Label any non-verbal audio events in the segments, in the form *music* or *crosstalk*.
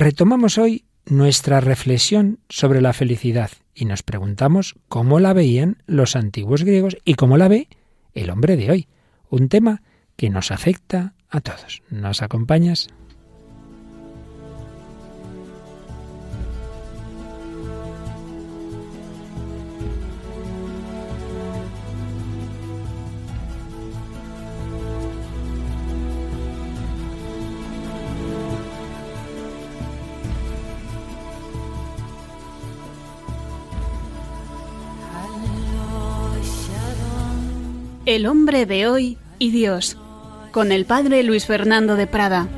Retomamos hoy nuestra reflexión sobre la felicidad y nos preguntamos cómo la veían los antiguos griegos y cómo la ve el hombre de hoy. Un tema que nos afecta a todos. ¿Nos acompañas? El hombre de hoy y Dios, con el padre Luis Fernando de Prada.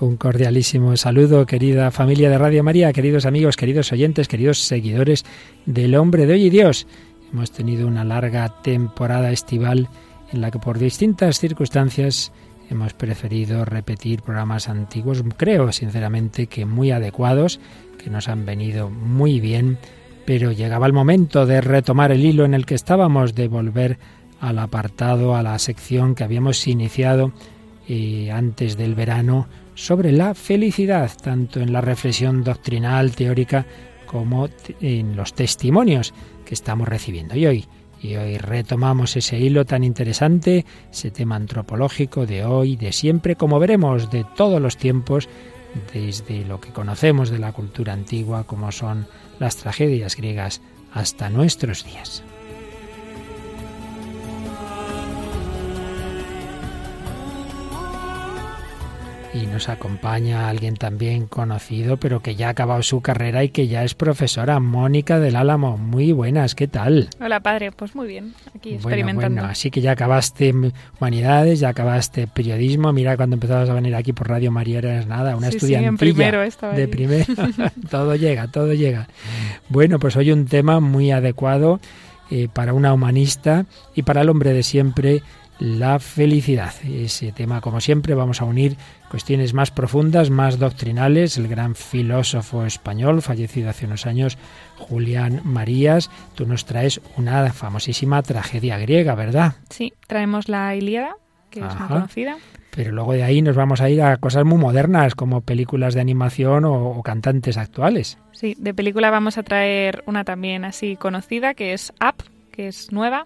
Un cordialísimo saludo, querida familia de Radio María, queridos amigos, queridos oyentes, queridos seguidores del hombre de hoy y Dios. Hemos tenido una larga temporada estival en la que por distintas circunstancias hemos preferido repetir programas antiguos, creo sinceramente que muy adecuados, que nos han venido muy bien, pero llegaba el momento de retomar el hilo en el que estábamos, de volver al apartado, a la sección que habíamos iniciado eh, antes del verano sobre la felicidad, tanto en la reflexión doctrinal, teórica, como en los testimonios que estamos recibiendo. Y hoy y hoy retomamos ese hilo tan interesante, ese tema antropológico de hoy, de siempre, como veremos, de todos los tiempos, desde lo que conocemos de la cultura antigua, como son las tragedias griegas, hasta nuestros días. Y nos acompaña alguien también conocido, pero que ya ha acabado su carrera y que ya es profesora, Mónica del Álamo. Muy buenas, ¿qué tal? Hola, padre. Pues muy bien, aquí experimentando. Bueno, así que ya acabaste humanidades, ya acabaste periodismo. Mira, cuando empezabas a venir aquí por Radio María eras nada, una estudiantilla de primero. *laughs* *laughs* todo llega, todo llega. Bueno, pues hoy un tema muy adecuado eh, para una humanista y para el hombre de siempre, la felicidad. Ese tema, como siempre, vamos a unir cuestiones más profundas, más doctrinales. El gran filósofo español, fallecido hace unos años, Julián Marías, tú nos traes una famosísima tragedia griega, ¿verdad? Sí, traemos la Ilíada, que es muy conocida. Pero luego de ahí nos vamos a ir a cosas muy modernas, como películas de animación o, o cantantes actuales. Sí, de película vamos a traer una también así conocida, que es Up, que es nueva,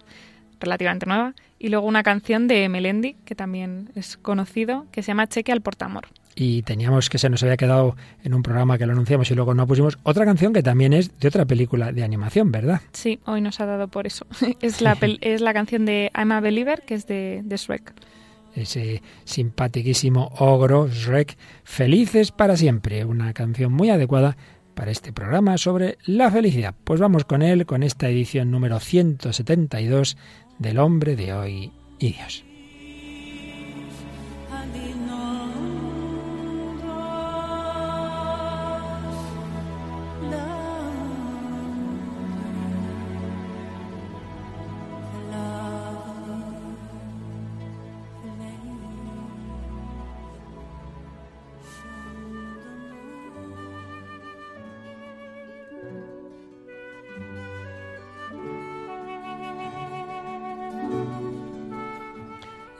relativamente nueva, y luego una canción de Melendi, que también es conocido, que se llama Cheque al Portamor. Y teníamos que se nos había quedado en un programa que lo anunciamos y luego no pusimos otra canción que también es de otra película de animación, ¿verdad? Sí, hoy nos ha dado por eso. *laughs* es, la es la canción de I'm a Believer, que es de, de Shrek. Ese simpatiquísimo ogro Shrek, Felices para siempre, una canción muy adecuada para este programa sobre la felicidad. Pues vamos con él, con esta edición número 172 del hombre de hoy y Dios.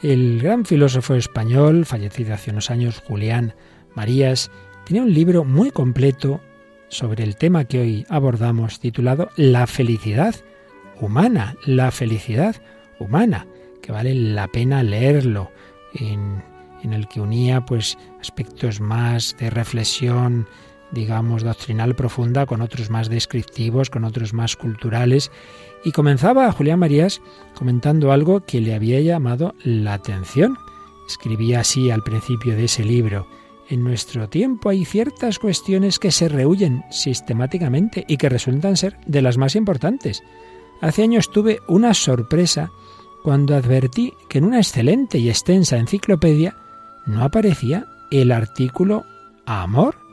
El gran filósofo español, fallecido hace unos años, Julián Marías, tenía un libro muy completo sobre el tema que hoy abordamos, titulado La felicidad humana, la felicidad humana, que vale la pena leerlo, en, en el que unía pues aspectos más de reflexión, digamos, doctrinal profunda, con otros más descriptivos, con otros más culturales, y comenzaba Julián Marías comentando algo que le había llamado la atención. Escribía así al principio de ese libro. En nuestro tiempo hay ciertas cuestiones que se rehuyen sistemáticamente y que resultan ser de las más importantes. Hace años tuve una sorpresa cuando advertí que en una excelente y extensa enciclopedia no aparecía el artículo amor.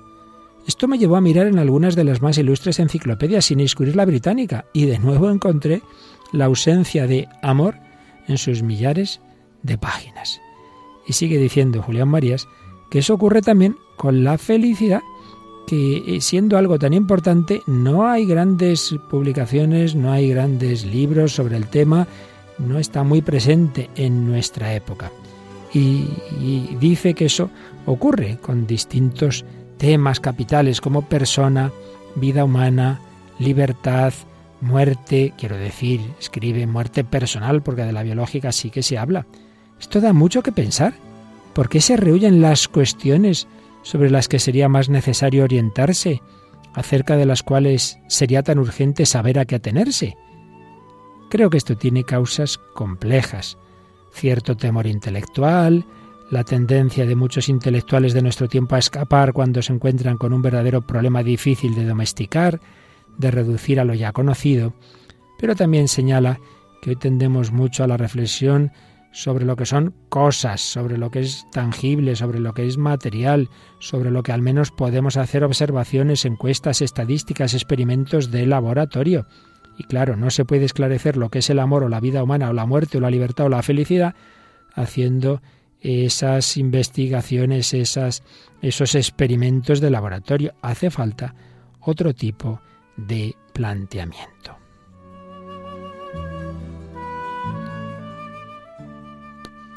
Esto me llevó a mirar en algunas de las más ilustres enciclopedias sin excluir la británica y de nuevo encontré la ausencia de amor en sus millares de páginas. Y sigue diciendo Julián Marías que eso ocurre también con la felicidad, que eh, siendo algo tan importante no hay grandes publicaciones, no hay grandes libros sobre el tema no está muy presente en nuestra época. Y, y dice que eso ocurre con distintos temas capitales como persona, vida humana, libertad, muerte, quiero decir, escribe muerte personal, porque de la biológica sí que se habla. Esto da mucho que pensar. ¿Por qué se rehuyen las cuestiones sobre las que sería más necesario orientarse, acerca de las cuales sería tan urgente saber a qué atenerse? Creo que esto tiene causas complejas. Cierto temor intelectual, la tendencia de muchos intelectuales de nuestro tiempo a escapar cuando se encuentran con un verdadero problema difícil de domesticar, de reducir a lo ya conocido, pero también señala que hoy tendemos mucho a la reflexión sobre lo que son cosas, sobre lo que es tangible, sobre lo que es material, sobre lo que al menos podemos hacer observaciones, encuestas, estadísticas, experimentos de laboratorio. Y claro, no se puede esclarecer lo que es el amor o la vida humana o la muerte o la libertad o la felicidad haciendo esas investigaciones, esas, esos experimentos de laboratorio. Hace falta otro tipo de planteamiento.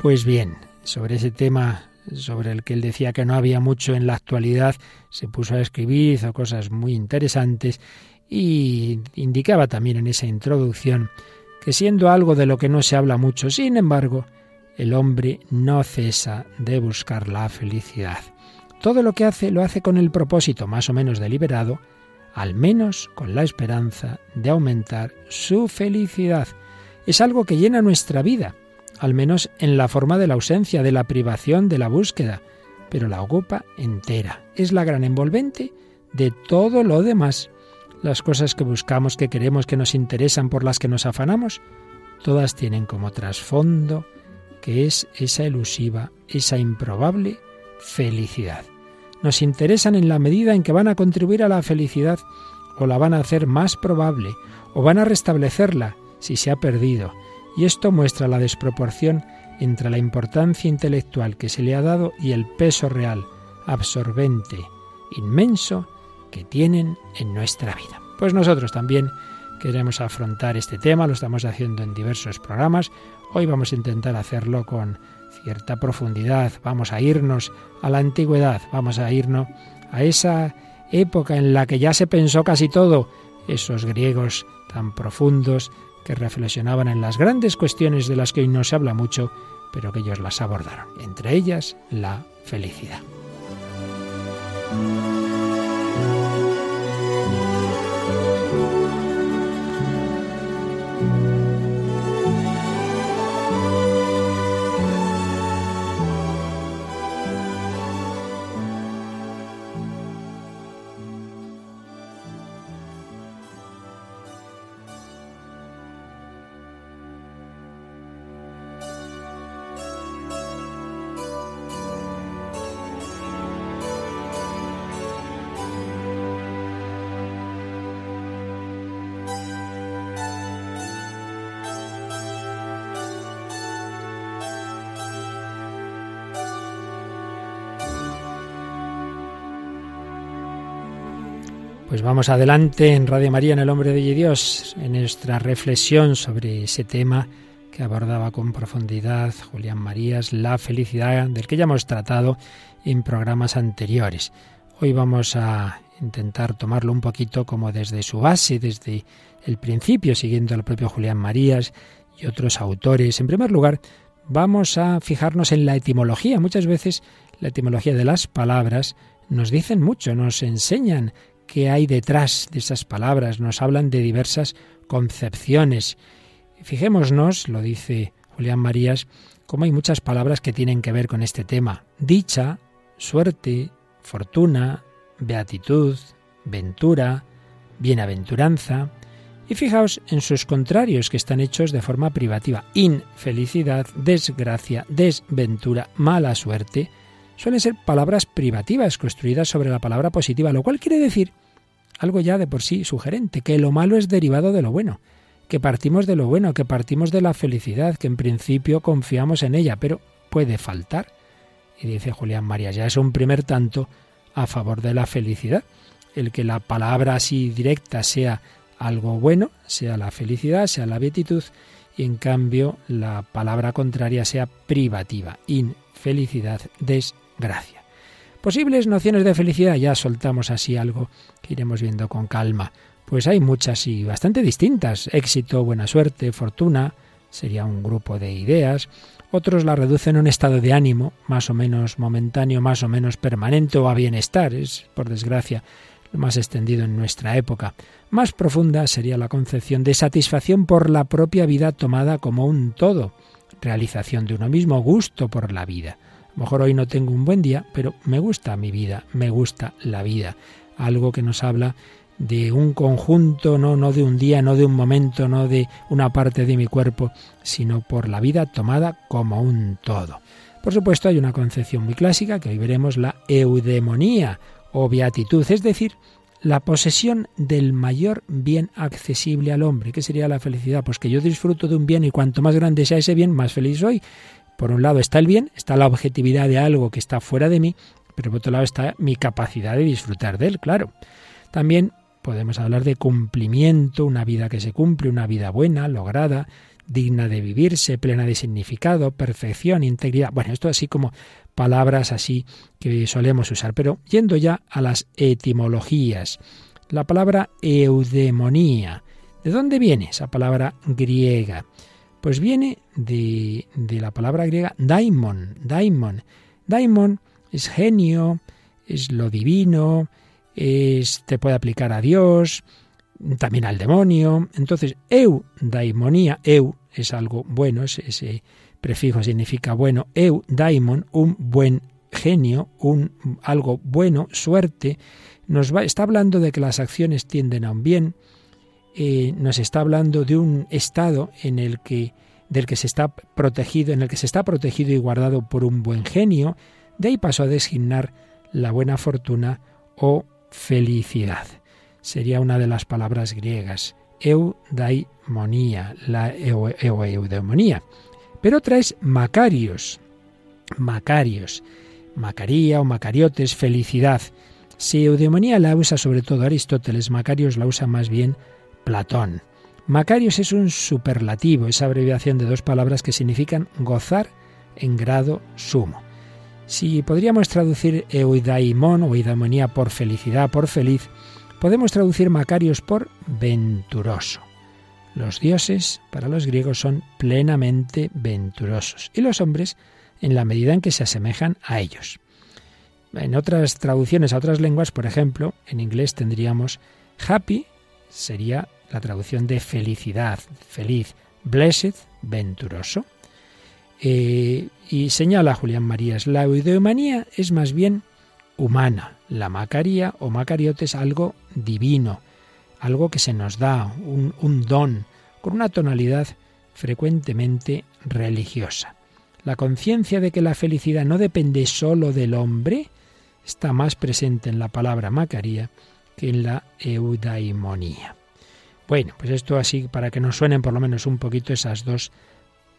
Pues bien, sobre ese tema sobre el que él decía que no había mucho en la actualidad, se puso a escribir, hizo cosas muy interesantes y indicaba también en esa introducción que siendo algo de lo que no se habla mucho, sin embargo, el hombre no cesa de buscar la felicidad. Todo lo que hace lo hace con el propósito más o menos deliberado al menos con la esperanza de aumentar su felicidad. Es algo que llena nuestra vida, al menos en la forma de la ausencia, de la privación, de la búsqueda, pero la ocupa entera. Es la gran envolvente de todo lo demás. Las cosas que buscamos, que queremos, que nos interesan, por las que nos afanamos, todas tienen como trasfondo que es esa elusiva, esa improbable felicidad nos interesan en la medida en que van a contribuir a la felicidad o la van a hacer más probable o van a restablecerla si se ha perdido. Y esto muestra la desproporción entre la importancia intelectual que se le ha dado y el peso real, absorbente, inmenso, que tienen en nuestra vida. Pues nosotros también queremos afrontar este tema, lo estamos haciendo en diversos programas. Hoy vamos a intentar hacerlo con cierta profundidad, vamos a irnos a la antigüedad, vamos a irnos a esa época en la que ya se pensó casi todo, esos griegos tan profundos que reflexionaban en las grandes cuestiones de las que hoy no se habla mucho, pero que ellos las abordaron, entre ellas la felicidad. Vamos adelante en Radio María, en el Hombre de Dios, en nuestra reflexión sobre ese tema que abordaba con profundidad Julián Marías, la felicidad, del que ya hemos tratado en programas anteriores. Hoy vamos a intentar tomarlo un poquito como desde su base, desde el principio, siguiendo al propio Julián Marías y otros autores. En primer lugar, vamos a fijarnos en la etimología. Muchas veces la etimología de las palabras nos dicen mucho, nos enseñan qué hay detrás de esas palabras, nos hablan de diversas concepciones. Fijémonos, lo dice Julián Marías, cómo hay muchas palabras que tienen que ver con este tema. Dicha, suerte, fortuna, beatitud, ventura, bienaventuranza. Y fijaos en sus contrarios que están hechos de forma privativa. Infelicidad, desgracia, desventura, mala suerte, suelen ser palabras privativas construidas sobre la palabra positiva, lo cual quiere decir algo ya de por sí sugerente, que lo malo es derivado de lo bueno, que partimos de lo bueno, que partimos de la felicidad, que en principio confiamos en ella, pero puede faltar. Y dice Julián María, ya es un primer tanto a favor de la felicidad, el que la palabra así directa sea algo bueno, sea la felicidad, sea la beatitud, y en cambio la palabra contraria sea privativa, infelicidad, desgracia. Posibles nociones de felicidad, ya soltamos así algo que iremos viendo con calma. Pues hay muchas y bastante distintas. Éxito, buena suerte, fortuna, sería un grupo de ideas. Otros la reducen a un estado de ánimo, más o menos momentáneo, más o menos permanente o a bienestar. Es, por desgracia, lo más extendido en nuestra época. Más profunda sería la concepción de satisfacción por la propia vida tomada como un todo, realización de uno mismo, gusto por la vida. Mejor hoy no tengo un buen día, pero me gusta mi vida, me gusta la vida. Algo que nos habla de un conjunto, no, no de un día, no de un momento, no de una parte de mi cuerpo, sino por la vida tomada como un todo. Por supuesto, hay una concepción muy clásica que hoy veremos, la eudemonía o beatitud, es decir, la posesión del mayor bien accesible al hombre. ¿Qué sería la felicidad? Pues que yo disfruto de un bien y cuanto más grande sea ese bien, más feliz soy. Por un lado está el bien, está la objetividad de algo que está fuera de mí, pero por otro lado está mi capacidad de disfrutar de él, claro. También podemos hablar de cumplimiento, una vida que se cumple, una vida buena, lograda, digna de vivirse, plena de significado, perfección, integridad. Bueno, esto así como palabras así que solemos usar. Pero yendo ya a las etimologías, la palabra eudemonía, ¿de dónde viene esa palabra griega? Pues viene de, de la palabra griega daimon, daimon. Daimon es genio, es lo divino, es, te puede aplicar a Dios, también al demonio. Entonces, eudaimonía, eu es algo bueno, ese prefijo significa bueno, eu daimon, un buen genio, un algo bueno, suerte, nos va, está hablando de que las acciones tienden a un bien, eh, nos está hablando de un estado en el que del que se está protegido, en el que se está protegido y guardado por un buen genio, de ahí pasó a designar la buena fortuna o felicidad sería una de las palabras griegas, eudaimonía, la eudemonía. Pero otra es macarios, macarios, macaría o macariotes, felicidad. Si eudemonía la usa sobre todo Aristóteles, macarios la usa más bien Platón. Macarios es un superlativo, esa abreviación de dos palabras que significan gozar en grado sumo. Si podríamos traducir eudaimon o eudemonía por felicidad, por feliz, Podemos traducir Macarios por venturoso. Los dioses para los griegos son plenamente venturosos y los hombres en la medida en que se asemejan a ellos. En otras traducciones a otras lenguas, por ejemplo, en inglés tendríamos happy, sería la traducción de felicidad, feliz, blessed, venturoso. Eh, y señala Julián Marías, la eudeomanía es más bien humana, la Macaría o Macariote es algo divino, algo que se nos da, un, un don, con una tonalidad frecuentemente religiosa. La conciencia de que la felicidad no depende sólo del hombre está más presente en la palabra Macaría que en la eudaimonía. Bueno, pues esto así para que nos suenen por lo menos un poquito esas dos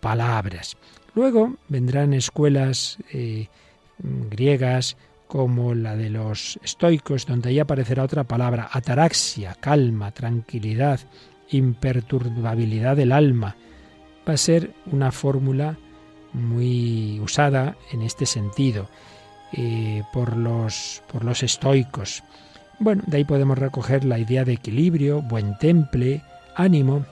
palabras. Luego vendrán escuelas eh, griegas como la de los estoicos, donde ahí aparecerá otra palabra, ataraxia, calma, tranquilidad, imperturbabilidad del alma. Va a ser una fórmula muy usada en este sentido eh, por, los, por los estoicos. Bueno, de ahí podemos recoger la idea de equilibrio, buen temple, ánimo.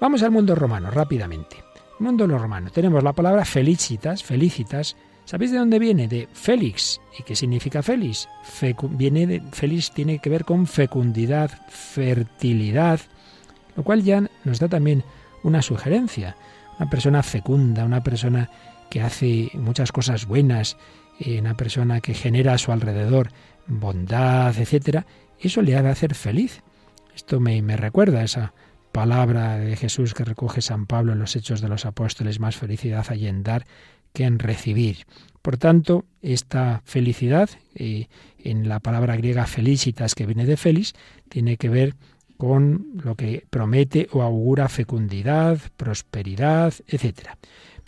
Vamos al mundo romano rápidamente. mundo romano. Tenemos la palabra felicitas, felicitas, ¿Sabéis de dónde viene? De Félix. ¿Y qué significa Félix? viene de, Félix tiene que ver con fecundidad, fertilidad, lo cual ya nos da también una sugerencia. Una persona fecunda, una persona que hace muchas cosas buenas, una persona que genera a su alrededor bondad, etcétera, eso le ha de hacer feliz. Esto me, me recuerda a esa palabra de Jesús que recoge San Pablo en los Hechos de los Apóstoles, más felicidad hay en dar que en recibir. Por tanto, esta felicidad, eh, en la palabra griega felicitas, que viene de feliz, tiene que ver con lo que promete o augura fecundidad, prosperidad, etc.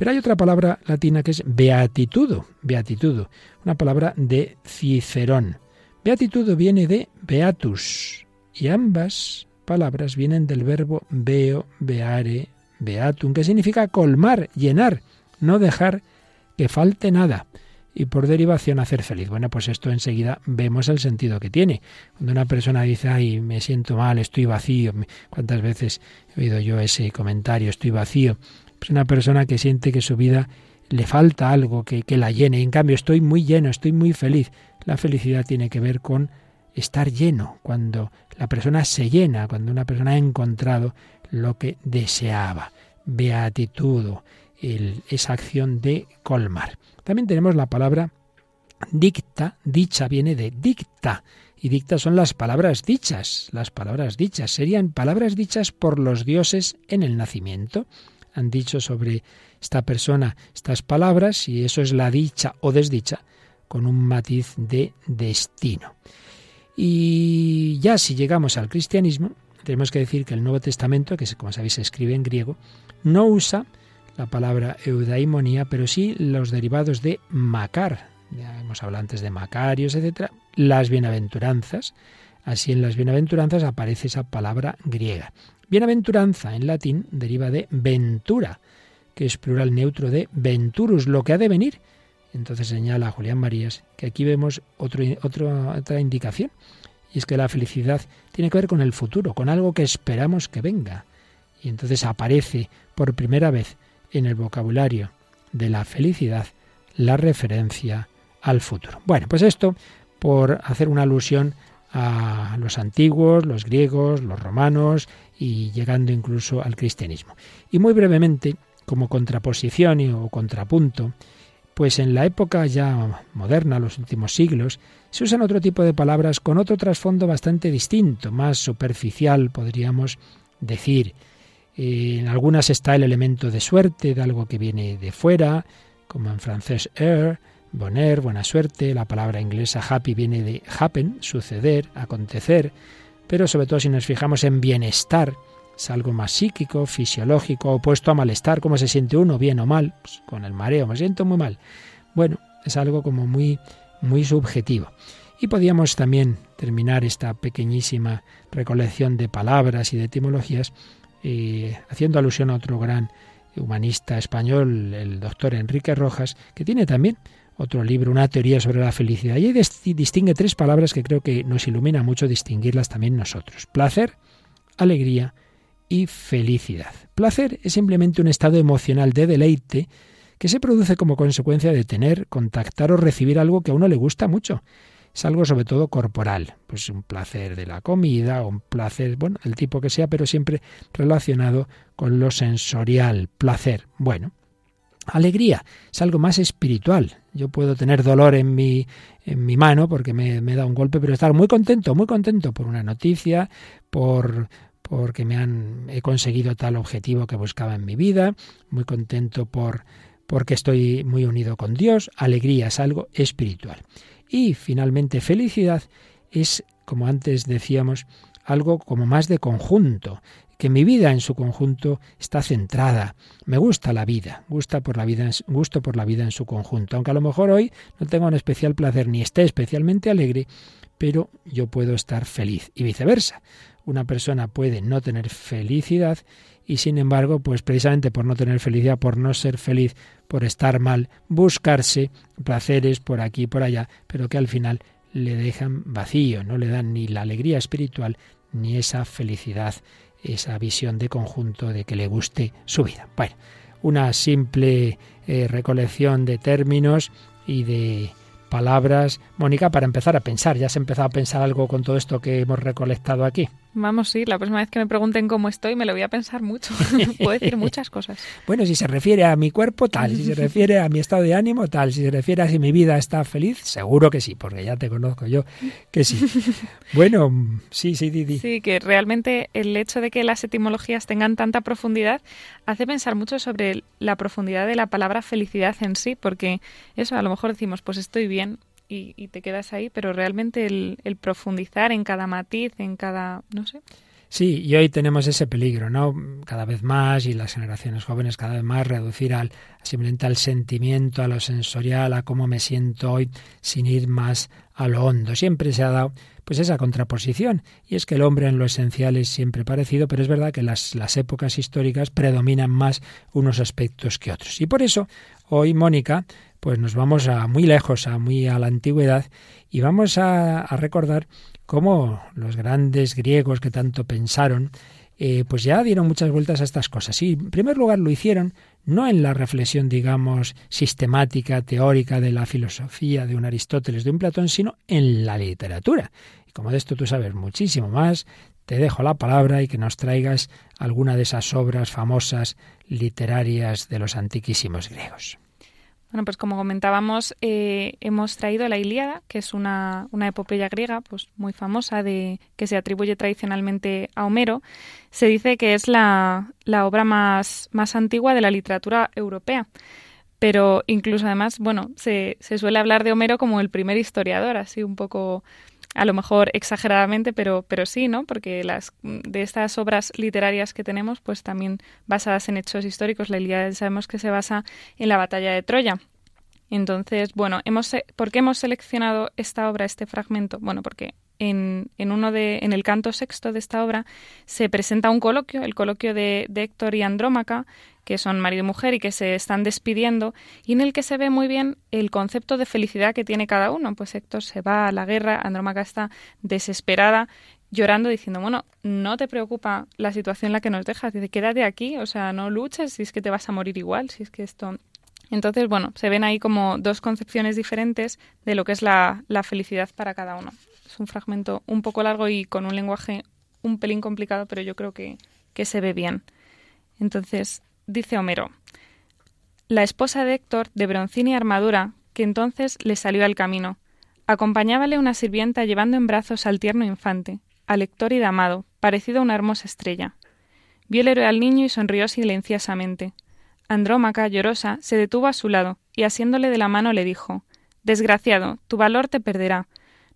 Pero hay otra palabra latina que es beatitudo, beatitudo, una palabra de Cicerón. Beatitudo viene de beatus y ambas palabras vienen del verbo veo, beare, beatum, que significa colmar, llenar, no dejar que falte nada y por derivación hacer feliz. Bueno, pues esto enseguida vemos el sentido que tiene. Cuando una persona dice, ay, me siento mal, estoy vacío, ¿cuántas veces he oído yo ese comentario, estoy vacío? Es una persona que siente que su vida le falta algo que, que la llene. En cambio, estoy muy lleno, estoy muy feliz. La felicidad tiene que ver con estar lleno, cuando la persona se llena, cuando una persona ha encontrado lo que deseaba. Beatitud, esa acción de colmar. También tenemos la palabra dicta, dicha viene de dicta, y dicta son las palabras dichas, las palabras dichas, serían palabras dichas por los dioses en el nacimiento. Han dicho sobre esta persona estas palabras y eso es la dicha o desdicha con un matiz de destino. Y ya si llegamos al cristianismo, tenemos que decir que el Nuevo Testamento, que como sabéis se escribe en griego, no usa la palabra eudaimonía, pero sí los derivados de macar. Ya hemos hablado antes de macarios, etcétera. Las bienaventuranzas. Así en las bienaventuranzas aparece esa palabra griega. Bienaventuranza en latín deriva de ventura, que es plural neutro de venturus, lo que ha de venir. Entonces señala Julián Marías que aquí vemos otra indicación, y es que la felicidad tiene que ver con el futuro, con algo que esperamos que venga. Y entonces aparece por primera vez en el vocabulario de la felicidad la referencia al futuro. Bueno, pues esto por hacer una alusión a los antiguos, los griegos, los romanos y llegando incluso al cristianismo. Y muy brevemente, como contraposición o contrapunto, pues en la época ya moderna, los últimos siglos, se usan otro tipo de palabras con otro trasfondo bastante distinto, más superficial, podríamos decir en algunas está el elemento de suerte, de algo que viene de fuera, como en francés air, bonheur, buena suerte. La palabra inglesa happy viene de happen, suceder, acontecer. Pero sobre todo si nos fijamos en bienestar, es algo más psíquico, fisiológico, opuesto a malestar, cómo se siente uno, bien o mal, pues con el mareo, me siento muy mal. Bueno, es algo como muy, muy subjetivo. Y podíamos también terminar esta pequeñísima recolección de palabras y de etimologías haciendo alusión a otro gran humanista español, el doctor Enrique Rojas, que tiene también otro libro, una teoría sobre la felicidad. Y distingue tres palabras que creo que nos ilumina mucho distinguirlas también nosotros. Placer, alegría y felicidad. Placer es simplemente un estado emocional de deleite que se produce como consecuencia de tener, contactar o recibir algo que a uno le gusta mucho es algo sobre todo corporal, pues un placer de la comida, un placer, bueno, el tipo que sea, pero siempre relacionado con lo sensorial, placer. Bueno, alegría es algo más espiritual. Yo puedo tener dolor en mi, en mi mano porque me, me da un golpe, pero estar muy contento, muy contento por una noticia, por porque me han he conseguido tal objetivo que buscaba en mi vida, muy contento por porque estoy muy unido con Dios, alegría es algo espiritual. Y finalmente felicidad es, como antes decíamos, algo como más de conjunto, que mi vida en su conjunto está centrada. Me gusta la vida, gusta por la vida, gusto por la vida en su conjunto. Aunque a lo mejor hoy no tenga un especial placer ni esté especialmente alegre, pero yo puedo estar feliz y viceversa. Una persona puede no tener felicidad y sin embargo, pues precisamente por no tener felicidad, por no ser feliz, por estar mal, buscarse placeres por aquí y por allá, pero que al final le dejan vacío, no le dan ni la alegría espiritual ni esa felicidad, esa visión de conjunto de que le guste su vida. Bueno, una simple eh, recolección de términos y de palabras. Mónica, para empezar a pensar, ¿ya has empezado a pensar algo con todo esto que hemos recolectado aquí? Vamos, sí, la próxima vez que me pregunten cómo estoy me lo voy a pensar mucho. *laughs* Puedo decir muchas cosas. Bueno, si se refiere a mi cuerpo, tal. Si se *laughs* refiere a mi estado de ánimo, tal. Si se refiere a si mi vida está feliz, seguro que sí, porque ya te conozco yo que sí. *laughs* Bueno, sí, sí, Didi. Sí, que realmente el hecho de que las etimologías tengan tanta profundidad hace pensar mucho sobre la profundidad de la palabra felicidad en sí, porque eso, a lo mejor decimos, pues estoy bien, y, te quedas ahí, pero realmente el, profundizar en cada matiz, en cada, no sé. Sí, y hoy tenemos ese peligro, ¿no? Cada vez más, y las generaciones jóvenes cada vez más, reducir al simplemente al sentimiento, a lo sensorial, a cómo me siento hoy, sin ir más a lo hondo. Siempre se ha dado pues esa contraposición, y es que el hombre en lo esencial es siempre parecido, pero es verdad que las, las épocas históricas predominan más unos aspectos que otros. Y por eso, hoy, Mónica, pues nos vamos a muy lejos, a muy a la antigüedad, y vamos a, a recordar cómo los grandes griegos que tanto pensaron, eh, pues ya dieron muchas vueltas a estas cosas. Y en primer lugar lo hicieron no en la reflexión, digamos, sistemática, teórica de la filosofía de un Aristóteles, de un Platón, sino en la literatura. Y como de esto tú sabes muchísimo más, te dejo la palabra y que nos traigas alguna de esas obras famosas literarias de los antiquísimos griegos. Bueno, pues como comentábamos, eh, hemos traído la Ilíada, que es una, una, epopeya griega pues muy famosa de que se atribuye tradicionalmente a Homero. Se dice que es la, la obra más, más antigua de la literatura europea. Pero incluso además, bueno, se, se suele hablar de Homero como el primer historiador, así un poco a lo mejor exageradamente, pero, pero sí, ¿no? Porque las, de estas obras literarias que tenemos, pues también basadas en hechos históricos, la Ilíada sabemos que se basa en la batalla de Troya. Entonces, bueno, hemos, ¿por qué hemos seleccionado esta obra, este fragmento? Bueno, porque en, en, uno de, en el canto sexto de esta obra se presenta un coloquio, el coloquio de, Héctor y Andrómaca, que son marido y mujer y que se están despidiendo, y en el que se ve muy bien el concepto de felicidad que tiene cada uno. Pues Héctor se va a la guerra, Andrómaca está desesperada, llorando, diciendo, bueno, no te preocupa la situación en la que nos dejas, dice, quédate aquí, o sea, no luches si es que te vas a morir igual, si es que esto... Entonces, bueno, se ven ahí como dos concepciones diferentes de lo que es la felicidad para cada uno. Es un fragmento un poco largo y con un lenguaje un pelín complicado, pero yo creo que, que se ve bien. Entonces, dice Homero, la esposa de Héctor, de broncínea armadura, que entonces le salió al camino. Acompañábale una sirvienta llevando en brazos al tierno infante, al Héctor y Amado, parecido a una hermosa estrella. Vio el héroe al niño y sonrió silenciosamente. Andrómaca, llorosa, se detuvo a su lado y asiéndole de la mano le dijo Desgraciado, tu valor te perderá.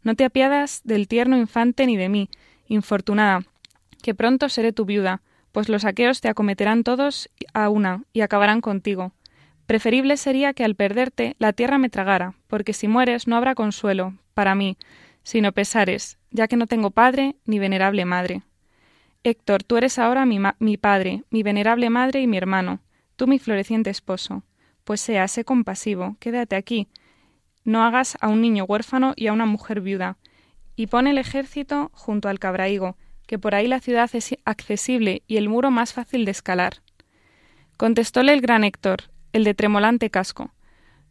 No te apiadas del tierno infante ni de mí, infortunada, que pronto seré tu viuda, pues los aqueos te acometerán todos a una y acabarán contigo. Preferible sería que al perderte la tierra me tragara, porque si mueres no habrá consuelo, para mí, sino pesares, ya que no tengo padre ni venerable madre. Héctor, tú eres ahora mi, mi padre, mi venerable madre y mi hermano, tú mi floreciente esposo. Pues sea, sé compasivo, quédate aquí. No hagas a un niño huérfano y a una mujer viuda. Y pon el ejército junto al cabraigo, que por ahí la ciudad es accesible y el muro más fácil de escalar. Contestóle el gran Héctor, el de tremolante casco.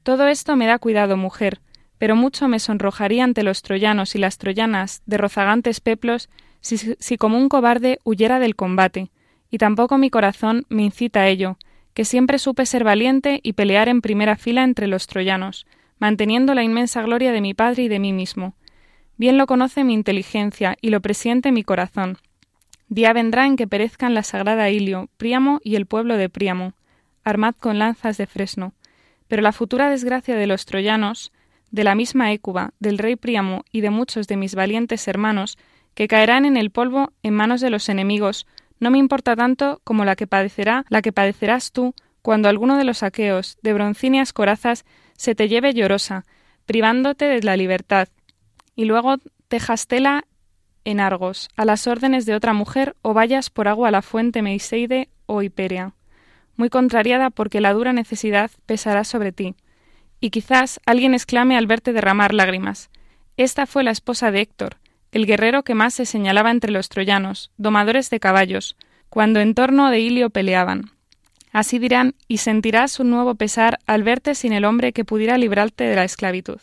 Todo esto me da cuidado, mujer, pero mucho me sonrojaría ante los troyanos y las troyanas de rozagantes peplos si, si como un cobarde huyera del combate, y tampoco mi corazón me incita a ello, que siempre supe ser valiente y pelear en primera fila entre los troyanos, manteniendo la inmensa gloria de mi padre y de mí mismo, Bien lo conoce mi inteligencia y lo presiente mi corazón. Día vendrá en que perezcan la sagrada Ilio, Príamo y el pueblo de Príamo, armad con lanzas de fresno. Pero la futura desgracia de los troyanos, de la misma Écuba, del rey Príamo y de muchos de mis valientes hermanos, que caerán en el polvo en manos de los enemigos, no me importa tanto como la que padecerá, la que padecerás tú, cuando alguno de los aqueos, de broncíneas corazas, se te lleve llorosa, privándote de la libertad, y luego tejas tela en Argos, a las órdenes de otra mujer, o vayas por agua a la fuente Meiseide o Hiperia, muy contrariada porque la dura necesidad pesará sobre ti. Y quizás alguien exclame al verte derramar lágrimas. Esta fue la esposa de Héctor, el guerrero que más se señalaba entre los troyanos, domadores de caballos, cuando en torno de Ilio peleaban. Así dirán, y sentirás un nuevo pesar al verte sin el hombre que pudiera librarte de la esclavitud.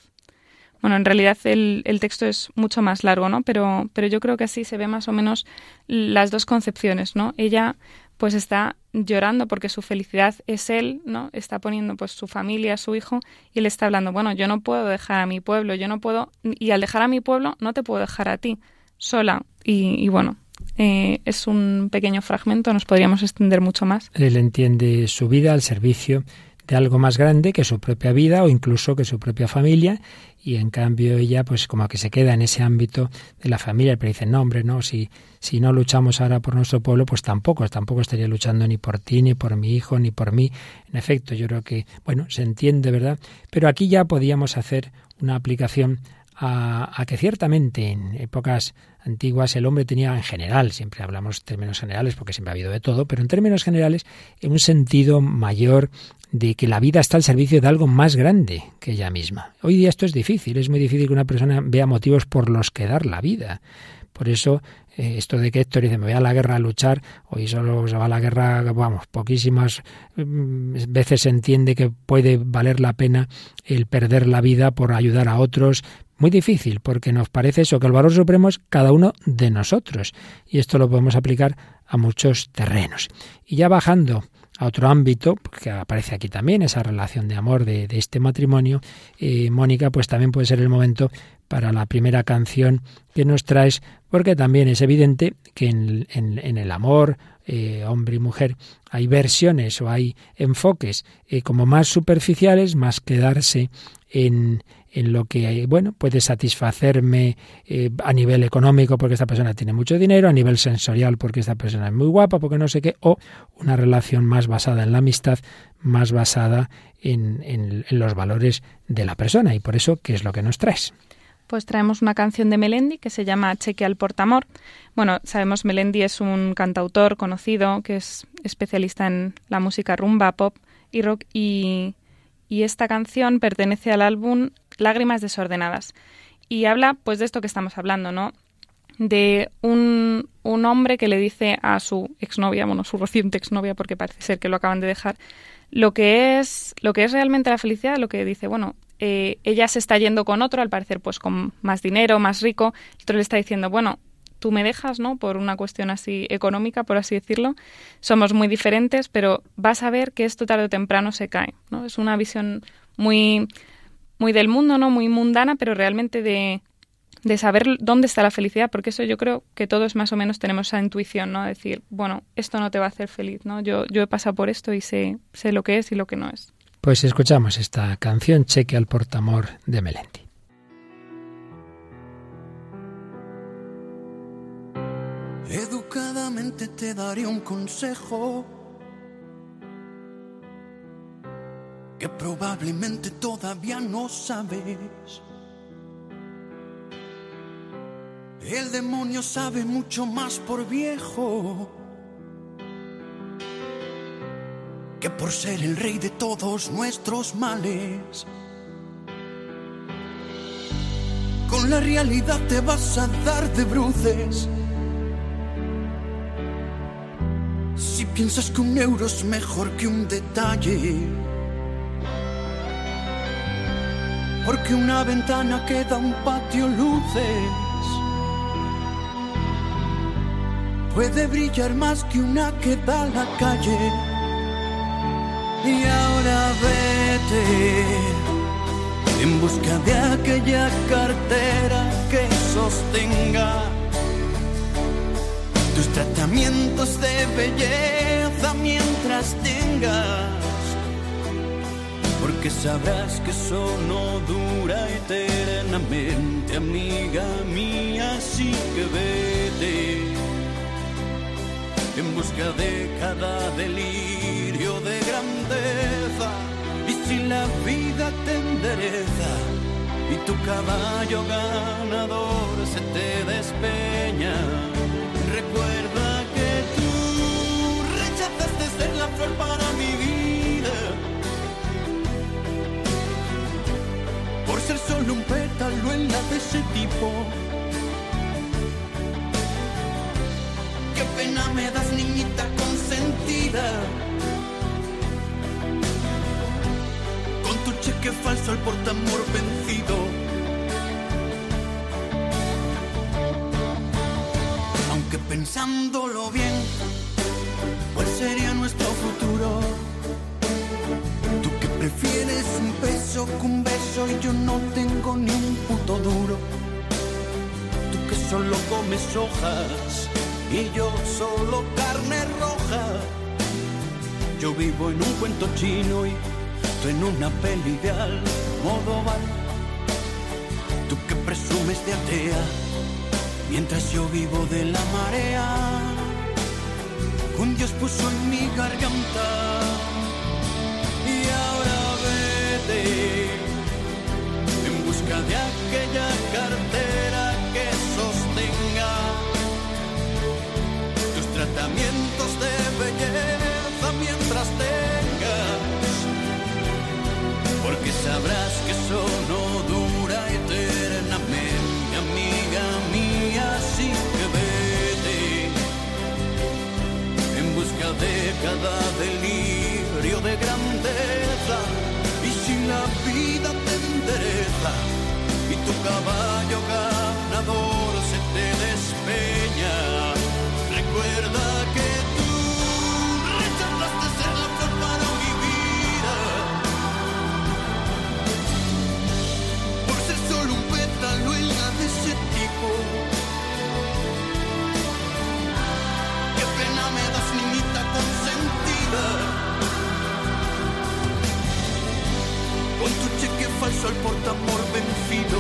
Bueno, en realidad el, el, texto es mucho más largo, ¿no? Pero, pero yo creo que así se ve más o menos las dos concepciones, ¿no? Ella pues está llorando porque su felicidad es él, ¿no? Está poniendo pues su familia, su hijo, y él está hablando, bueno, yo no puedo dejar a mi pueblo, yo no puedo, y al dejar a mi pueblo no te puedo dejar a ti, sola. Y, y bueno, eh, es un pequeño fragmento, nos podríamos extender mucho más. Él entiende su vida al servicio de algo más grande que su propia vida o incluso que su propia familia y en cambio ella pues como que se queda en ese ámbito de la familia, pero dice, no hombre, no, si, si no luchamos ahora por nuestro pueblo, pues tampoco, tampoco estaría luchando ni por ti, ni por mi hijo, ni por mí. En efecto, yo creo que, bueno, se entiende, ¿verdad? Pero aquí ya podíamos hacer una aplicación a, que ciertamente en épocas antiguas el hombre tenía en general, siempre hablamos términos generales porque siempre ha habido de todo, pero en términos generales en un sentido mayor de que la vida está al servicio de algo más grande que ella misma. Hoy día esto es difícil, es muy difícil que una persona vea motivos por los que dar la vida. Por eso eh, esto de que Héctor dice me voy a la guerra a luchar, hoy solo se va a la guerra, vamos, poquísimas mm, veces se entiende que puede valer la pena el perder la vida por ayudar a otros, muy difícil, porque nos parece eso, que el valor supremo es cada uno de nosotros. Y esto lo podemos aplicar a muchos terrenos. Y ya bajando a otro ámbito, que aparece aquí también, esa relación de amor de, este matrimonio, eh, Mónica, pues también puede ser el momento para la primera canción que nos traes, porque también es evidente que en, el amor, eh, hombre y mujer, hay versiones o hay enfoques eh, como más superficiales, más quedarse en, en lo que bueno puede satisfacerme eh, a nivel económico porque esta persona tiene mucho dinero, a nivel sensorial porque esta persona es muy guapa, porque no sé qué, o una relación más basada en la amistad, más basada en, en, los valores de la persona. Y por eso, ¿qué es lo que nos traes? Pues traemos una canción de Melendi que se llama Cheque al portamor. Bueno, sabemos Melendi es un cantautor conocido que es especialista en la música rumba, pop y rock y y esta canción pertenece al álbum Lágrimas desordenadas y habla pues de esto que estamos hablando, ¿no? De un, un hombre que le dice a su exnovia, bueno, su reciente exnovia, porque parece ser que lo acaban de dejar, lo que es, lo que es realmente la felicidad, lo que dice, bueno, eh, ella se está yendo con otro, al parecer pues con más dinero, más rico, el otro le está diciendo, bueno, tú me dejas, ¿no? Por una cuestión así económica, por así decirlo. Somos muy diferentes, pero vas a ver que esto tarde o temprano se cae, ¿no? Es una visión muy, muy del mundo, ¿no? Muy mundana, pero realmente de, de saber dónde está la felicidad, porque eso yo creo que todos más o menos tenemos esa intuición, ¿no? Decir, bueno, esto no te va a hacer feliz, ¿no? Yo, yo he pasado por esto y sé, sé lo que es y lo que no es. Pues escuchamos esta canción Cheque al portamor de Melendi. Educadamente te daré un consejo que probablemente todavía no sabes. El demonio sabe mucho más por viejo que por ser el rey de todos nuestros males. Con la realidad te vas a dar de bruces Si piensas que un euro es mejor que un detalle, porque una ventana queda un patio luces, puede brillar más que una que da la calle. Y ahora vete en busca de aquella cartera que sostenga tus tratamientos de belleza mientras tengas, porque sabrás que eso no dura eternamente, amiga mía, así que vete en busca de cada delirio de grandeza, y si la vida te endereza, y tu caballo ganador se te despeña recuerda que tú rechazaste ser la flor para mi vida. Solo un pétalo en la de ese tipo. Qué pena me das, niñita consentida. Con tu cheque falso, el portamor vencido que pensándolo bien, ¿cuál sería nuestro futuro? Tú prefieres un beso que un beso y yo no tengo ni un puto duro. Tú que solo comes hojas y yo solo carne roja. Yo vivo en un cuento chino y visto en una peli de Almodóvar. Tú que presumes de atea, mientras yo vivo de la marea. Un Dios puso en mi garganta de aquella cartera que sostenga tus tratamientos de belleza mientras tengas, porque sabrás que eso no dura eternamente, amiga mía, así que vete en busca de cada falso al portamor vencido.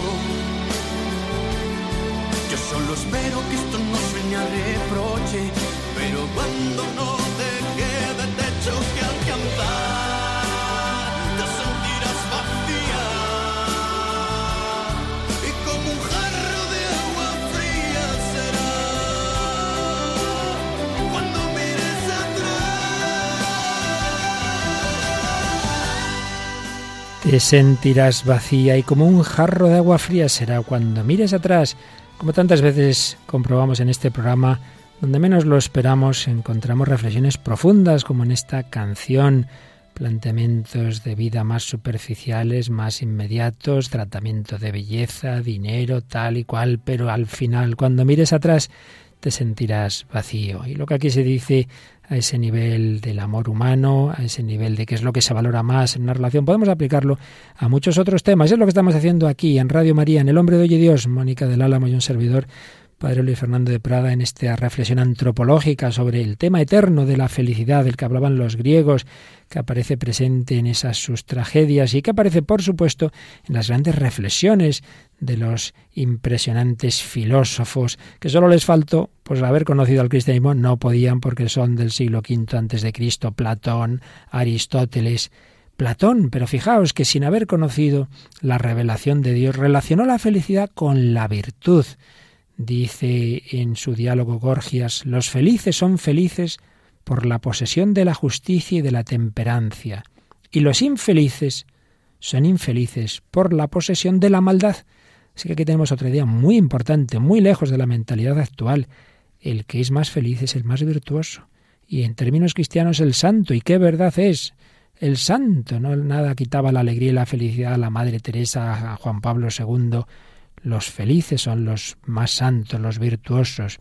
Yo solo espero que esto no sueñe a reproche, pero cuando no te quede techo que alcanzar, Te sentirás vacía y como un jarro de agua fría será cuando mires atrás. Como tantas veces comprobamos en este programa, donde menos lo esperamos, encontramos reflexiones profundas, como en esta canción, planteamientos de vida más superficiales, más inmediatos, tratamiento de belleza, dinero, tal y cual, pero al final, cuando mires atrás, te sentirás vacío. Y lo que aquí se dice a ese nivel del amor humano, a ese nivel de qué es lo que se valora más en una relación, podemos aplicarlo a muchos otros temas. Es lo que estamos haciendo aquí en Radio María, en El Hombre de Hoy y Dios, Mónica del Álamo y un servidor, Padre Luis Fernando de Prada, en esta reflexión antropológica sobre el tema eterno de la felicidad, del que hablaban los griegos, que aparece presente en esas sus tragedias y que aparece, por supuesto, en las grandes reflexiones de los impresionantes filósofos que solo les faltó pues haber conocido al cristianismo no podían porque son del siglo V antes de Cristo Platón Aristóteles Platón. Pero fijaos que sin haber conocido la revelación de Dios relacionó la felicidad con la virtud dice en su diálogo Gorgias los felices son felices por la posesión de la justicia y de la temperancia y los infelices son infelices por la posesión de la maldad Así que aquí tenemos otra idea muy importante, muy lejos de la mentalidad actual. El que es más feliz es el más virtuoso. Y en términos cristianos el santo. ¿Y qué verdad es? El santo. No nada quitaba la alegría y la felicidad a la Madre Teresa, a Juan Pablo II. Los felices son los más santos, los virtuosos.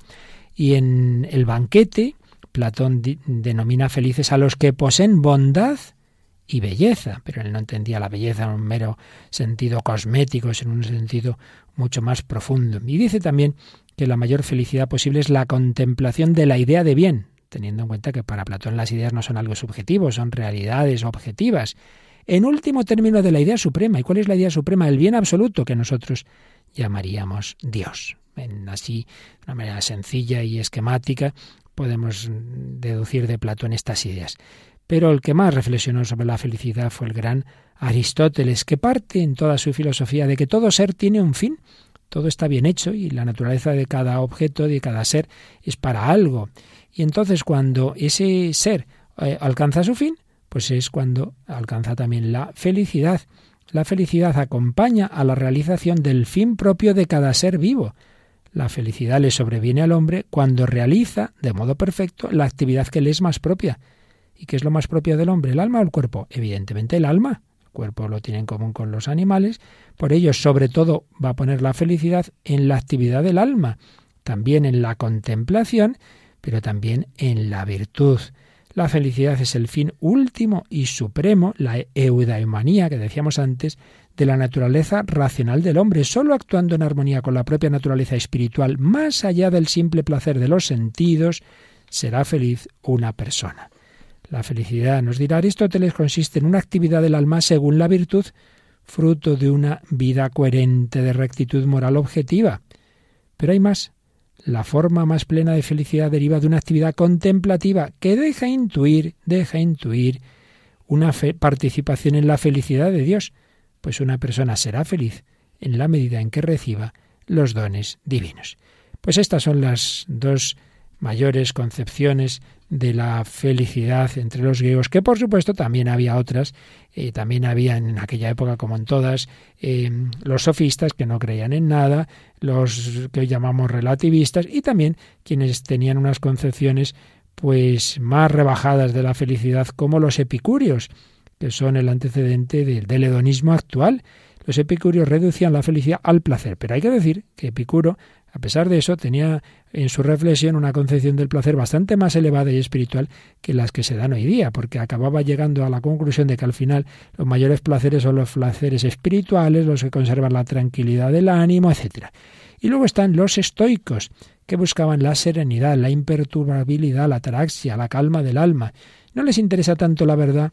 Y en el banquete, Platón denomina felices a los que poseen bondad y belleza, pero él no entendía la belleza en un mero sentido cosmético, sino en un sentido mucho más profundo. Y dice también que la mayor felicidad posible es la contemplación de la idea de bien, teniendo en cuenta que para Platón las ideas no son algo subjetivo, son realidades objetivas. En último término de la idea suprema. ¿Y cuál es la idea suprema? El bien absoluto que nosotros llamaríamos Dios. En así, de una manera sencilla y esquemática, podemos deducir de Platón estas ideas. Pero el que más reflexionó sobre la felicidad fue el gran Aristóteles, que parte en toda su filosofía de que todo ser tiene un fin, todo está bien hecho y la naturaleza de cada objeto, de cada ser, es para algo. Y entonces cuando ese ser eh, alcanza su fin, pues es cuando alcanza también la felicidad. La felicidad acompaña a la realización del fin propio de cada ser vivo. La felicidad le sobreviene al hombre cuando realiza de modo perfecto la actividad que le es más propia, ¿Y qué es lo más propio del hombre, el alma o el cuerpo? Evidentemente el alma. El cuerpo lo tiene en común con los animales. Por ello, sobre todo, va a poner la felicidad en la actividad del alma, también en la contemplación, pero también en la virtud. La felicidad es el fin último y supremo, la eudaimonía que decíamos antes, de la naturaleza racional del hombre, solo actuando en armonía con la propia naturaleza espiritual, más allá del simple placer de los sentidos, será feliz una persona. La felicidad, nos dirá Aristóteles, consiste en una actividad del alma según la virtud, fruto de una vida coherente de rectitud moral objetiva. Pero hay más. La forma más plena de felicidad deriva de una actividad contemplativa que deja intuir, deja intuir una participación en la felicidad de Dios, pues una persona será feliz en la medida en que reciba los dones divinos. Pues estas son las dos mayores concepciones de la felicidad entre los griegos, que por supuesto también había otras, eh, también había en aquella época como en todas, eh, los sofistas que no creían en nada, los que hoy llamamos relativistas y también quienes tenían unas concepciones pues más rebajadas de la felicidad como los epicúreos, que son el antecedente del, del hedonismo actual. Los epicúreos reducían la felicidad al placer, pero hay que decir que Epicuro a pesar de eso, tenía en su reflexión una concepción del placer bastante más elevada y espiritual que las que se dan hoy día, porque acababa llegando a la conclusión de que al final los mayores placeres son los placeres espirituales, los que conservan la tranquilidad del ánimo, etc. Y luego están los estoicos, que buscaban la serenidad, la imperturbabilidad, la ataraxia, la calma del alma. No les interesa tanto la verdad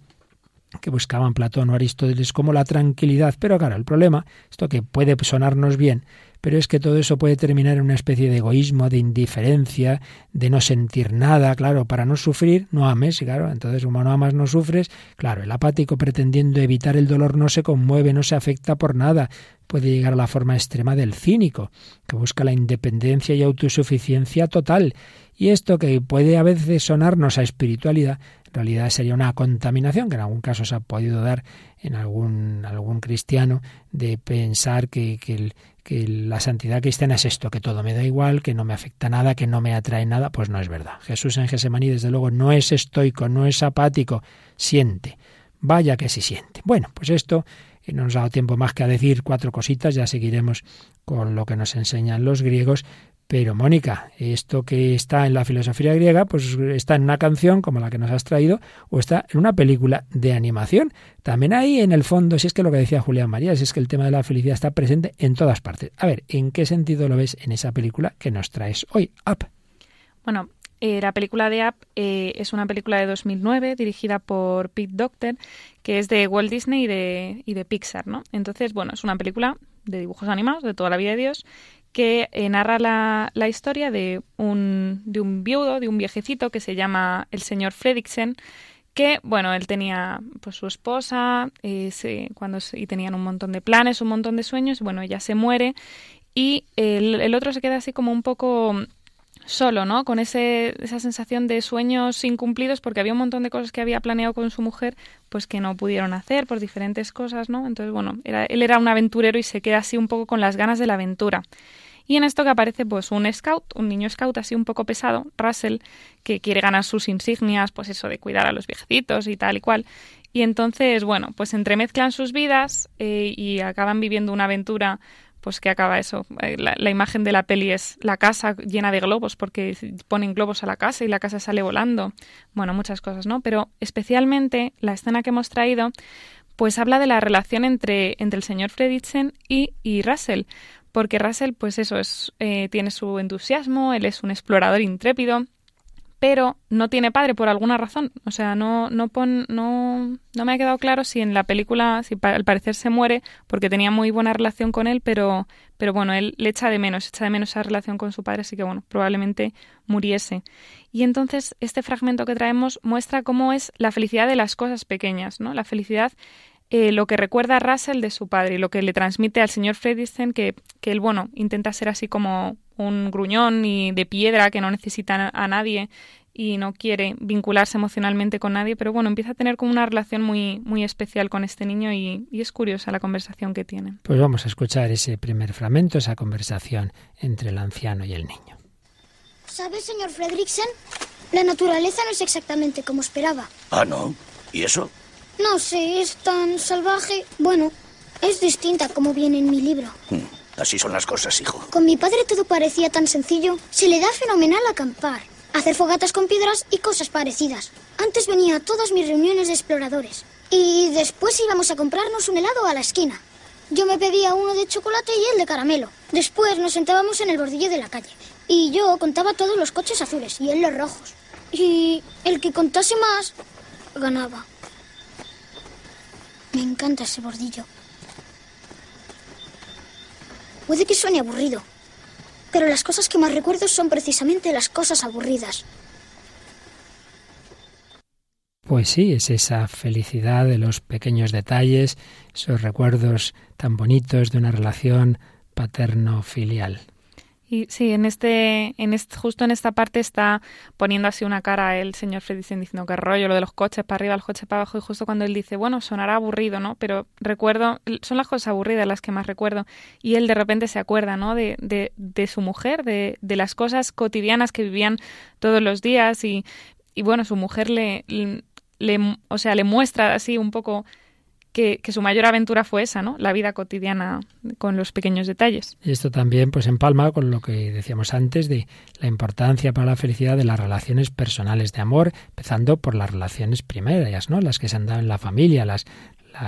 que buscaban Platón o Aristóteles como la tranquilidad. Pero claro, el problema, esto que puede sonarnos bien, pero es que todo eso puede terminar en una especie de egoísmo, de indiferencia, de no sentir nada, claro, para no sufrir, no ames, claro, entonces como no amas no sufres, claro, el apático pretendiendo evitar el dolor no se conmueve, no se afecta por nada, puede llegar a la forma extrema del cínico, que busca la independencia y autosuficiencia total, y esto que puede a veces sonarnos a espiritualidad, en realidad sería una contaminación, que en algún caso se ha podido dar en algún, algún cristiano, de pensar que, que, el, que la santidad cristiana es esto, que todo me da igual, que no me afecta nada, que no me atrae nada, pues no es verdad. Jesús en Gesemaní, desde luego, no es estoico, no es apático, siente. Vaya que sí siente. Bueno, pues esto eh, no nos ha dado tiempo más que a decir cuatro cositas, ya seguiremos con lo que nos enseñan los griegos, pero Mónica, esto que está en la filosofía griega, pues está en una canción como la que nos has traído, o está en una película de animación. También ahí en el fondo, si es que lo que decía Julián María, es que el tema de la felicidad está presente en todas partes. A ver, ¿en qué sentido lo ves en esa película que nos traes hoy? Up. Bueno, eh, la película de Up eh, es una película de 2009 dirigida por Pete Docter, que es de Walt Disney y de, y de Pixar, ¿no? Entonces, bueno, es una película de dibujos animados de toda la vida de Dios que eh, narra la, la, historia de un, de un viudo, de un viejecito que se llama el señor Fredriksen, que, bueno, él tenía pues su esposa eh, cuando y tenían un montón de planes, un montón de sueños, bueno, ella se muere y el, el otro se queda así como un poco solo, ¿no? Con ese, esa sensación de sueños incumplidos, porque había un montón de cosas que había planeado con su mujer, pues que no pudieron hacer por diferentes cosas, ¿no? Entonces, bueno, era, él era un aventurero y se queda así un poco con las ganas de la aventura. Y en esto que aparece pues un scout, un niño scout así un poco pesado, Russell, que quiere ganar sus insignias, pues eso de cuidar a los viejecitos y tal y cual. Y entonces, bueno, pues entremezclan sus vidas eh, y acaban viviendo una aventura pues que acaba eso. Eh, la, imagen de la peli es la casa llena de globos porque ponen globos a la casa y la casa sale volando. Bueno, muchas cosas, ¿no? Pero especialmente la escena que hemos traído pues habla de la relación entre, entre el señor Fredricksen y, y Russell. Porque Russell, pues eso, es, eh, tiene su entusiasmo, él es un explorador intrépido, pero no tiene padre por alguna razón. O sea, no, no, pon, no, no me ha quedado claro si en la película, si al parecer se muere porque tenía muy buena relación con él, pero, pero bueno, él le echa de menos, echa de menos esa relación con su padre, así que bueno, probablemente muriese. Y entonces este fragmento que traemos muestra cómo es la felicidad de las cosas pequeñas, ¿no? La felicidad eh, lo que recuerda a Russell de su padre y lo que le transmite al señor Fredricksen, que, que él, bueno, intenta ser así como un gruñón y de piedra que no necesita a nadie y no quiere vincularse emocionalmente con nadie, pero bueno, empieza a tener como una relación muy, muy especial con este niño y, y es curiosa la conversación que tienen. Pues vamos a escuchar ese primer fragmento, esa conversación entre el anciano y el niño. ¿Sabe, señor Fredricksen? La naturaleza no es exactamente como esperaba. Ah, ¿no? ¿Y eso? No sé, es tan salvaje. Bueno, es distinta como viene en mi libro. Hmm, así son las cosas, hijo. Con mi padre todo parecía tan sencillo. Se le da fenomenal acampar, hacer fogatas con piedras y cosas parecidas. Antes venía a todas mis reuniones de exploradores. Y después íbamos a comprarnos un helado a la esquina. Yo me pedía uno de chocolate y él de caramelo. Después nos sentábamos en el bordillo de la calle. Y yo contaba todos los coches azules y él los rojos. Y el que contase más ganaba. Me encanta ese bordillo. Puede que suene aburrido, pero las cosas que más recuerdo son precisamente las cosas aburridas. Pues sí, es esa felicidad de los pequeños detalles, esos recuerdos tan bonitos de una relación paterno-filial. Y sí, en este, en este, justo en esta parte está poniendo así una cara el señor Fredricksen diciendo que rollo lo de los coches para arriba, los coches para abajo, y justo cuando él dice, bueno, sonará aburrido, ¿no? Pero recuerdo, son las cosas aburridas las que más recuerdo. Y él de repente se acuerda, ¿no? De, de, de su mujer, de, de las cosas cotidianas que vivían todos los días y, y bueno, su mujer le, le, o sea, le muestra así un poco que, su mayor aventura fue esa, ¿no? La vida cotidiana con los pequeños detalles. Y esto también, pues, empalma con lo que decíamos antes de la importancia para la felicidad de las relaciones personales de amor, empezando por las relaciones primarias, ¿no? Las que se han dado en la familia, las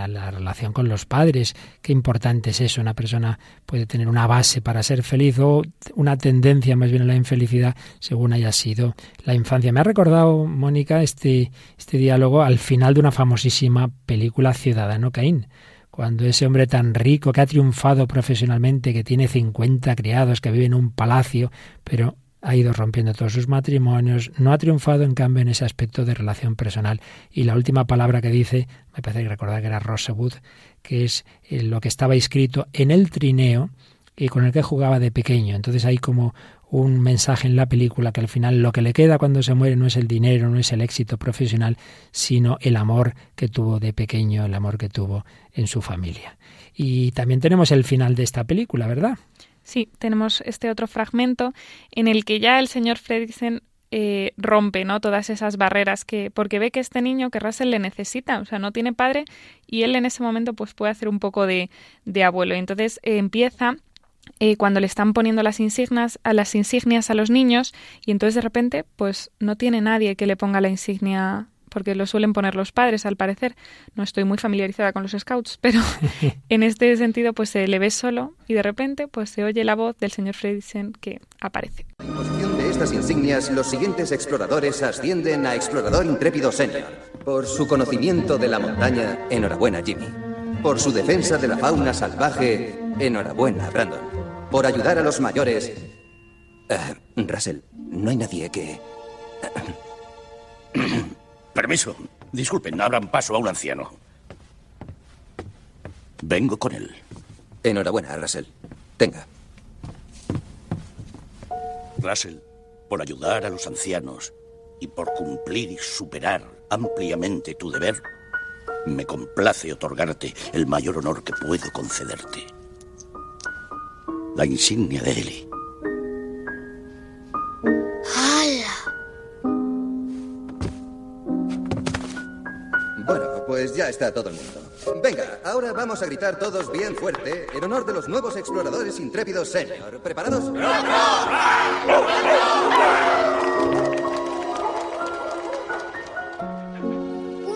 la, relación con los padres, qué importante es eso. Una persona puede tener una base para ser feliz o una tendencia más bien a la infelicidad según haya sido la infancia. Me ha recordado, Mónica, este, este diálogo al final de una famosísima película Ciudadano Caín cuando ese hombre tan rico que ha triunfado profesionalmente, que tiene 50 criados, que vive en un palacio, pero ha ido rompiendo todos sus matrimonios, no ha triunfado en cambio en ese aspecto de relación personal. Y la última palabra que dice, me parece que recordar que era Rosewood, que es eh, lo que estaba escrito en el trineo y con el que jugaba de pequeño. Entonces hay como un mensaje en la película que al final lo que le queda cuando se muere no es el dinero, no es el éxito profesional, sino el amor que tuvo de pequeño, el amor que tuvo en su familia. Y también tenemos el final de esta película, ¿verdad? Sí, tenemos este otro fragmento en el que ya el señor Fredricksen eh, rompe ¿no? todas esas barreras que porque ve que este niño que Russell le necesita, o sea, no tiene padre y él en ese momento pues puede hacer un poco de, de abuelo. Entonces eh, empieza eh, cuando le están poniendo las insignias a las insignias a los niños y entonces de repente pues no tiene nadie que le ponga la insignia porque lo suelen poner los padres, al parecer. No estoy muy familiarizada con los scouts, pero *laughs* en este sentido, pues se le ve solo y de repente, pues se oye la voz del señor Fredricksen que aparece. En posición de estas insignias, los siguientes exploradores ascienden a Explorador Intrépido Senior. Por su conocimiento de la montaña, enhorabuena, Jimmy. Por su defensa de la fauna salvaje, enhorabuena, Brandon. Por ayudar a los mayores. Uh, Russell, no hay nadie que. *clears throat* Permiso. Disculpen, abran paso a un anciano. Vengo con él. Enhorabuena, Russell. Tenga. Russell, por ayudar a los ancianos y por cumplir y superar ampliamente tu deber, me complace otorgarte el mayor honor que puedo concederte. La insignia de Eli. Pues ya está todo el mundo. Venga, ahora vamos a gritar todos bien fuerte en honor de los nuevos exploradores intrépidos senior. ¿Preparados? Un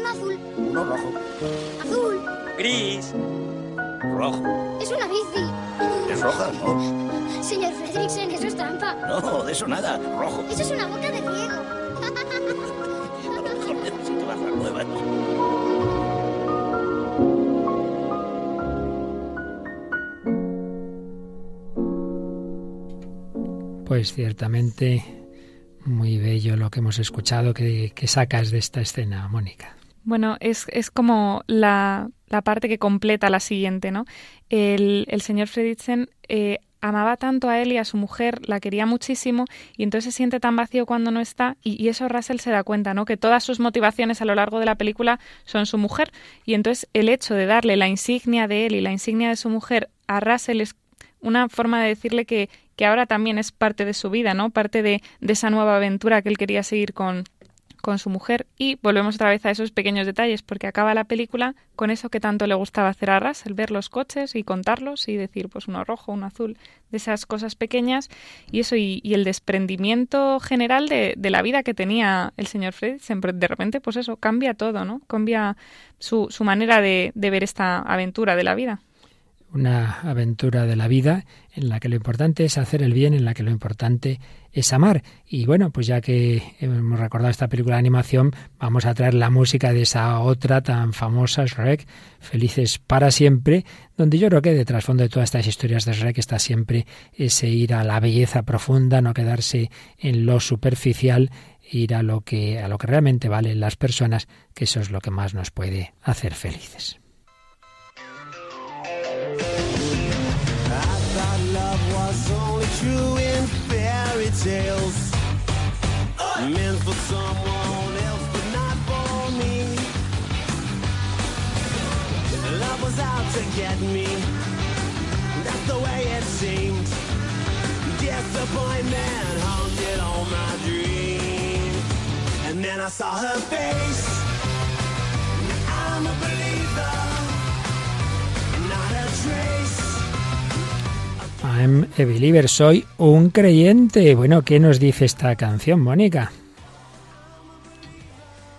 azul. Uno rojo. Azul. Gris. Rojo. Es una bici. ¿Es roja? No. Señor Fredricksen, eso es trampa. No, de eso nada. Rojo. Eso es una boca de ciego. *laughs* Necesito las nuevas. Pues ciertamente muy bello lo que hemos escuchado. que sacas de esta escena, Mónica? Bueno, es, es como la, la, parte que completa la siguiente, ¿no? El, el señor Fredricksen eh, amaba tanto a él y a su mujer, la quería muchísimo y entonces se siente tan vacío cuando no está y, y, eso Russell se da cuenta, ¿no? Que todas sus motivaciones a lo largo de la película son su mujer y entonces el hecho de darle la insignia de él y la insignia de su mujer a Russell es una forma de decirle que, que ahora también es parte de su vida, ¿no? Parte de, de esa nueva aventura que él quería seguir con, con su mujer y volvemos otra vez a esos pequeños detalles porque acaba la película con eso que tanto le gustaba hacer a Russell, ver los coches y contarlos y decir pues uno rojo, uno azul, de esas cosas pequeñas y eso y, y el desprendimiento general de, de, la vida que tenía el señor Fred, de repente pues eso cambia todo, ¿no? Cambia su, su manera de, de ver esta aventura de la vida una aventura de la vida en la que lo importante es hacer el bien, en la que lo importante es amar. Y bueno, pues ya que hemos recordado esta película de animación, vamos a traer la música de esa otra tan famosa, Shrek, Felices para siempre, donde yo creo que de trasfondo de todas estas historias de Shrek está siempre ese ir a la belleza profunda, no quedarse en lo superficial, ir a lo que a lo que realmente valen las personas, que eso es lo que más nos puede hacer felices. Tales. Meant for someone else, but not for me. Love was out to get me. That's the way it seemed. Disappointment haunted all my dreams. And then I saw her face. I'm a believer, I'm a believer, soy un creyente. Bueno, ¿qué nos dice esta canción, Mónica?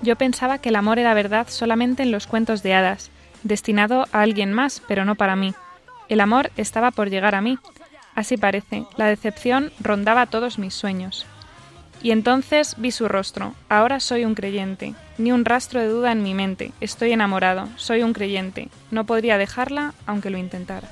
Yo pensaba que el amor era verdad solamente en los cuentos de hadas, destinado a alguien más, pero no para mí. El amor estaba por llegar a mí. Así parece, la decepción rondaba todos mis sueños. Y entonces vi su rostro. Ahora soy un creyente. Ni un rastro de duda en mi mente. Estoy enamorado. Soy un creyente. No podría dejarla aunque lo intentara.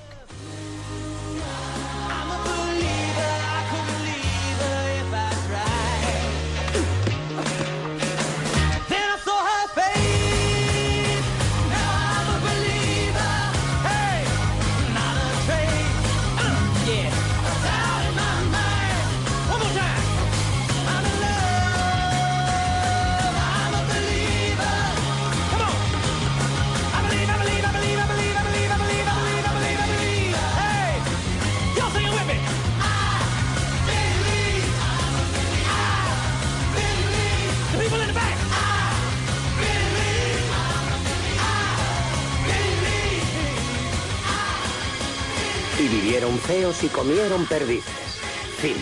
Vivieron feos y comieron perdices. Fin.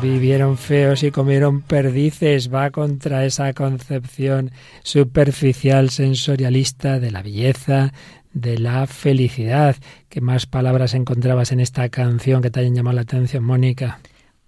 Vivieron feos y comieron perdices. Va contra esa concepción superficial, sensorialista de la belleza, de la felicidad. ¿Qué más palabras encontrabas en esta canción que te hayan llamado la atención, Mónica?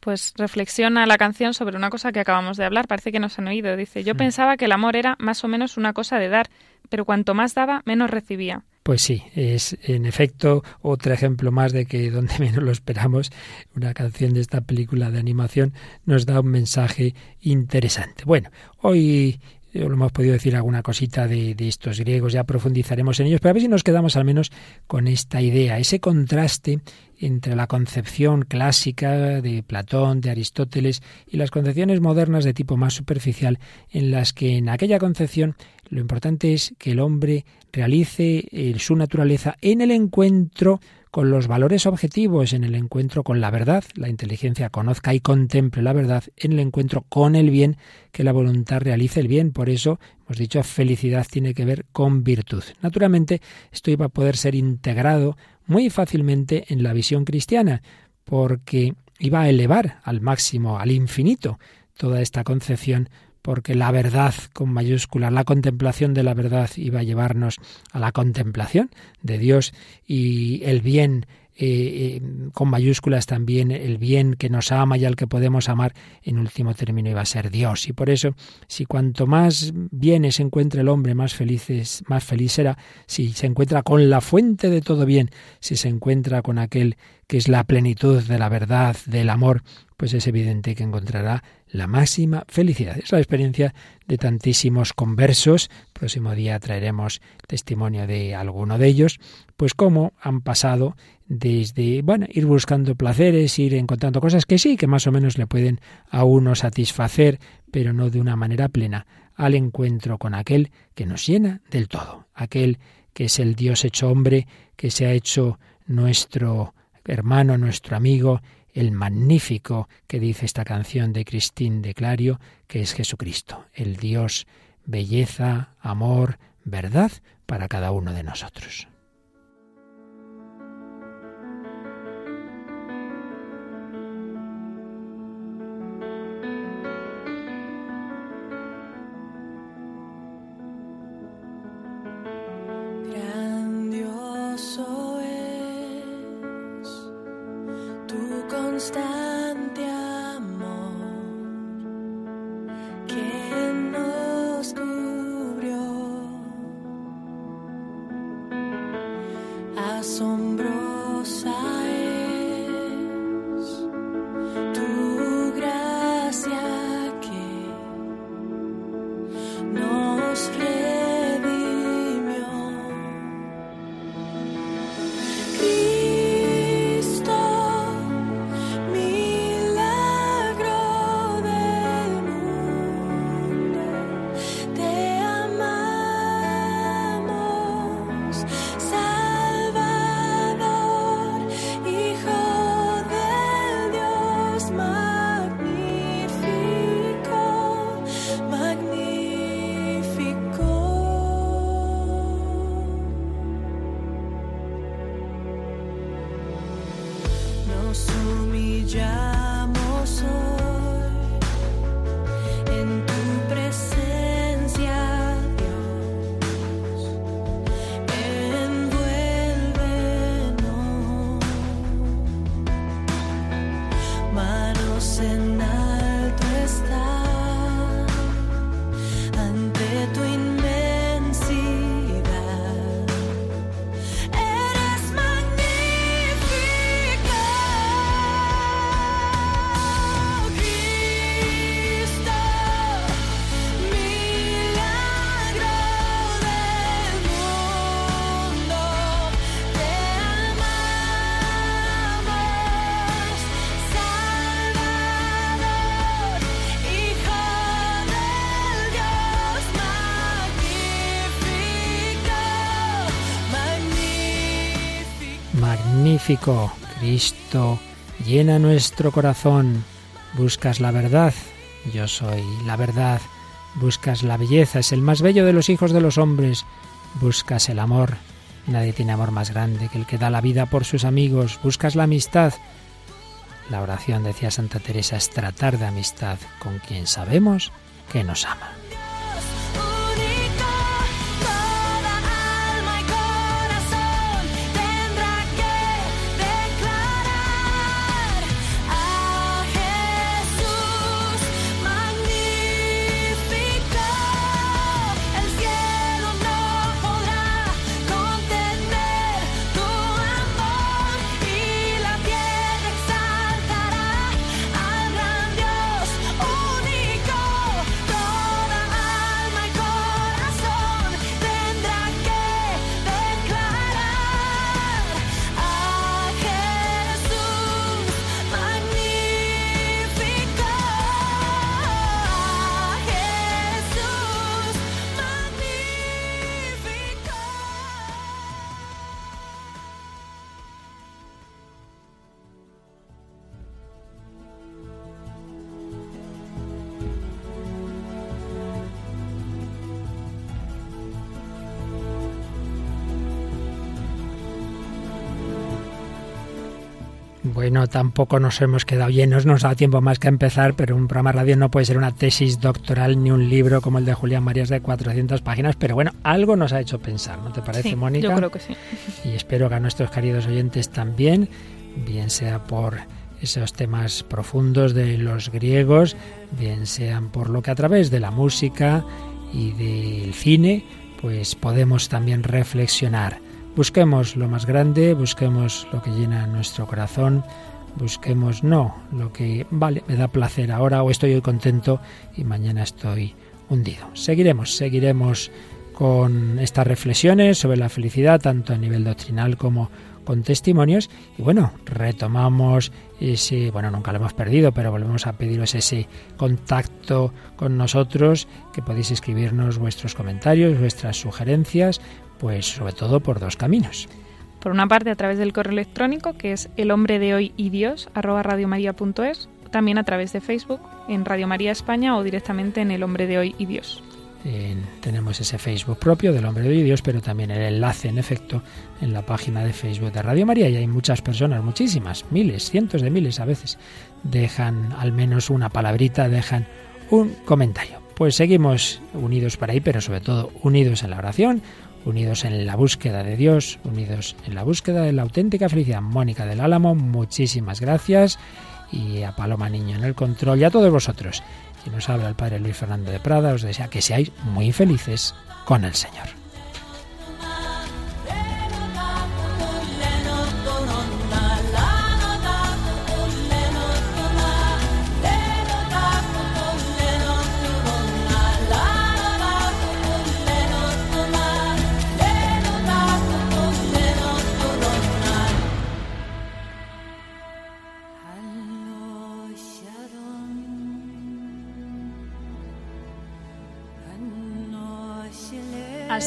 pues reflexiona la canción sobre una cosa que acabamos de hablar, parece que nos han oído. Dice, yo pensaba que el amor era más o menos una cosa de dar, pero cuanto más daba, menos recibía. Pues sí, es en efecto otro ejemplo más de que donde *laughs* menos lo esperamos, una canción de esta película de animación nos da un mensaje interesante. Bueno, hoy hemos podido decir alguna cosita de, de, estos griegos, ya profundizaremos en ellos, pero a ver si nos quedamos al menos con esta idea, ese contraste entre la concepción clásica de Platón, de Aristóteles y las concepciones modernas de tipo más superficial, en las que en aquella concepción lo importante es que el hombre realice eh, su naturaleza en el encuentro con los valores objetivos, en el encuentro con la verdad, la inteligencia conozca y contemple la verdad, en el encuentro con el bien, que la voluntad realice el bien. Por eso hemos dicho felicidad tiene que ver con virtud. Naturalmente, esto iba a poder ser integrado muy fácilmente en la visión cristiana, porque iba a elevar al máximo, al infinito, toda esta concepción, porque la verdad con mayúscula, la contemplación de la verdad iba a llevarnos a la contemplación de Dios y el bien eh, eh, con mayúsculas también el bien que nos ama y al que podemos amar, en último término iba a ser Dios. Y por eso, si cuanto más bienes se encuentra el hombre, más feliz, más feliz será, si se encuentra con la fuente de todo bien, si se encuentra con aquel que es la plenitud de la verdad, del amor, pues es evidente que encontrará la máxima felicidad. Es la experiencia de tantísimos conversos. próximo día traeremos testimonio de alguno de ellos, pues cómo han pasado desde, bueno, ir buscando placeres, ir encontrando cosas que sí, que más o menos le pueden a uno satisfacer, pero no de una manera plena, al encuentro con aquel que nos llena del todo, aquel que es el Dios hecho hombre, que se ha hecho nuestro hermano, nuestro amigo, el magnífico que dice esta canción de Cristín de Clario, que es Jesucristo, el Dios, belleza, amor, verdad para cada uno de nosotros. Cristo llena nuestro corazón. Buscas la verdad. Yo soy la verdad. Buscas la belleza. Es el más bello de los hijos de los hombres. Buscas el amor. Nadie tiene amor más grande que el que da la vida por sus amigos. Buscas la amistad. La oración, decía Santa Teresa, es tratar de amistad con quien sabemos que nos ama. Bueno, tampoco nos hemos quedado llenos, nos da tiempo más que empezar, pero un programa radio no puede ser una tesis doctoral ni un libro como el de Julián Marías de 400 páginas, pero bueno, algo nos ha hecho pensar, ¿no te parece, Mónica? Yo creo que sí. Y espero que a nuestros queridos oyentes también, bien sea por esos temas profundos de los griegos, bien sean por lo que a través de la música y del cine, pues podemos también reflexionar Busquemos lo más grande, busquemos lo que llena nuestro corazón, busquemos no lo que vale, me da placer ahora o estoy hoy contento y mañana estoy hundido. Seguiremos, seguiremos con estas reflexiones sobre la felicidad, tanto a nivel doctrinal como con testimonios. Y bueno, retomamos ese, bueno, nunca lo hemos perdido, pero volvemos a pediros ese contacto con nosotros, que podéis escribirnos vuestros comentarios, vuestras sugerencias, pues sobre todo por dos caminos. Por una parte a través del correo electrónico que es el hombre de hoy y Dios arroba también a través de Facebook en Radio María España o directamente en el hombre de hoy y Dios. Tenemos ese Facebook propio del Hombre de Dios, pero también el enlace, en efecto, en la página de Facebook de Radio María. Y hay muchas personas, muchísimas, miles, cientos de miles a veces, dejan al menos una palabrita, dejan un comentario. Pues seguimos unidos por ahí, pero sobre todo unidos en la oración, unidos en la búsqueda de Dios, unidos en la búsqueda de la auténtica felicidad. Mónica del Álamo, muchísimas gracias. Y a Paloma Niño en el control y a todos vosotros. Y nos habla el Padre Luis Fernando de Prada, os desea que seáis muy felices con el Señor.